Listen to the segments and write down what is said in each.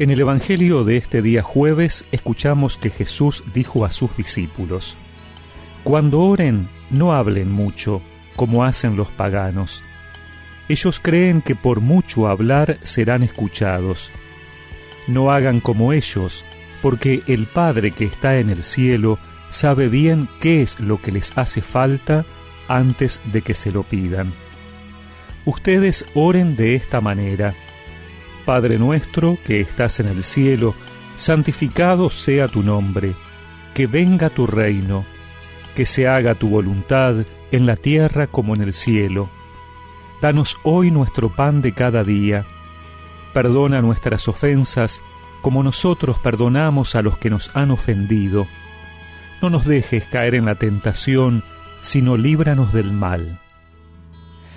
En el Evangelio de este día jueves escuchamos que Jesús dijo a sus discípulos, Cuando oren, no hablen mucho, como hacen los paganos. Ellos creen que por mucho hablar serán escuchados. No hagan como ellos, porque el Padre que está en el cielo sabe bien qué es lo que les hace falta antes de que se lo pidan. Ustedes oren de esta manera. Padre nuestro que estás en el cielo, santificado sea tu nombre, que venga tu reino, que se haga tu voluntad en la tierra como en el cielo. Danos hoy nuestro pan de cada día. Perdona nuestras ofensas como nosotros perdonamos a los que nos han ofendido. No nos dejes caer en la tentación, sino líbranos del mal.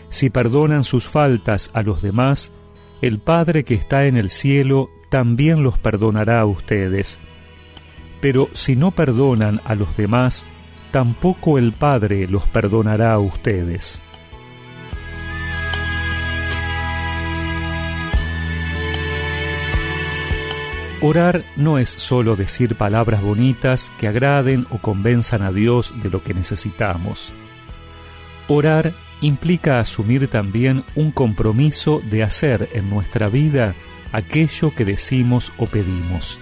Si perdonan sus faltas a los demás, el Padre que está en el cielo también los perdonará a ustedes. Pero si no perdonan a los demás, tampoco el Padre los perdonará a ustedes. Orar no es solo decir palabras bonitas que agraden o convenzan a Dios de lo que necesitamos. Orar implica asumir también un compromiso de hacer en nuestra vida aquello que decimos o pedimos.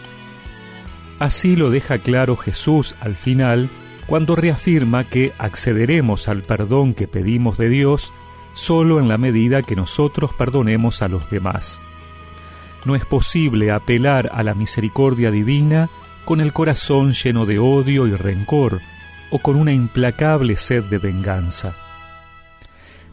Así lo deja claro Jesús al final cuando reafirma que accederemos al perdón que pedimos de Dios solo en la medida que nosotros perdonemos a los demás. No es posible apelar a la misericordia divina con el corazón lleno de odio y rencor o con una implacable sed de venganza.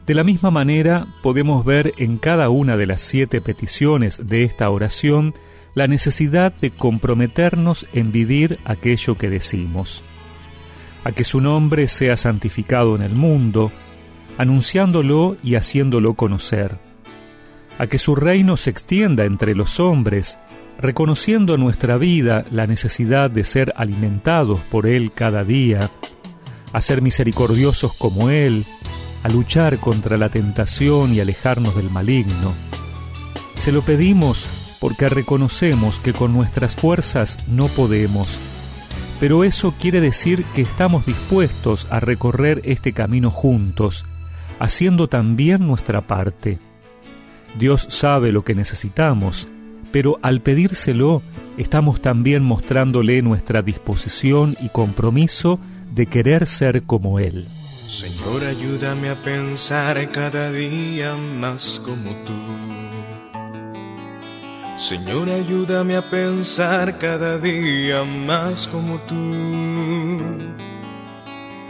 De la misma manera, podemos ver en cada una de las siete peticiones de esta oración la necesidad de comprometernos en vivir aquello que decimos. A que su nombre sea santificado en el mundo, anunciándolo y haciéndolo conocer. A que su reino se extienda entre los hombres, reconociendo en nuestra vida la necesidad de ser alimentados por Él cada día, a ser misericordiosos como Él, a luchar contra la tentación y alejarnos del maligno. Se lo pedimos porque reconocemos que con nuestras fuerzas no podemos, pero eso quiere decir que estamos dispuestos a recorrer este camino juntos, haciendo también nuestra parte. Dios sabe lo que necesitamos, pero al pedírselo estamos también mostrándole nuestra disposición y compromiso de querer ser como Él. Señor, ayúdame a pensar cada día más como tú. Señor, ayúdame a pensar cada día más como tú.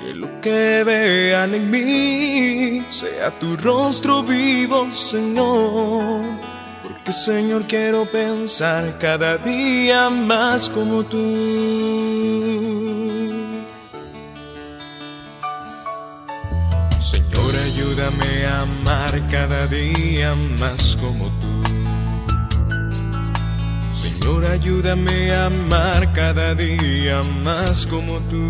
Que lo que vean en mí sea tu rostro vivo, Señor. Porque, Señor, quiero pensar cada día más como tú. Ayúdame a amar cada día más como tú. Señor, ayúdame a amar cada día más como tú.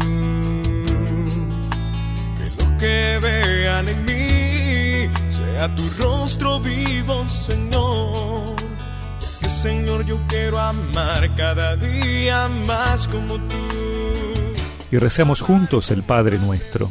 Que lo que vean en mí sea tu rostro vivo, Señor. Porque, Señor, yo quiero amar cada día más como tú. Y recemos juntos el Padre nuestro.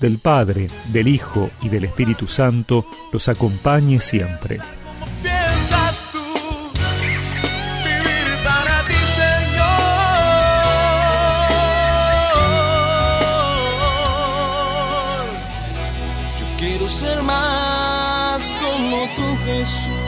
del Padre, del Hijo y del Espíritu Santo los acompañe siempre. Quiero ser más como tu Jesús.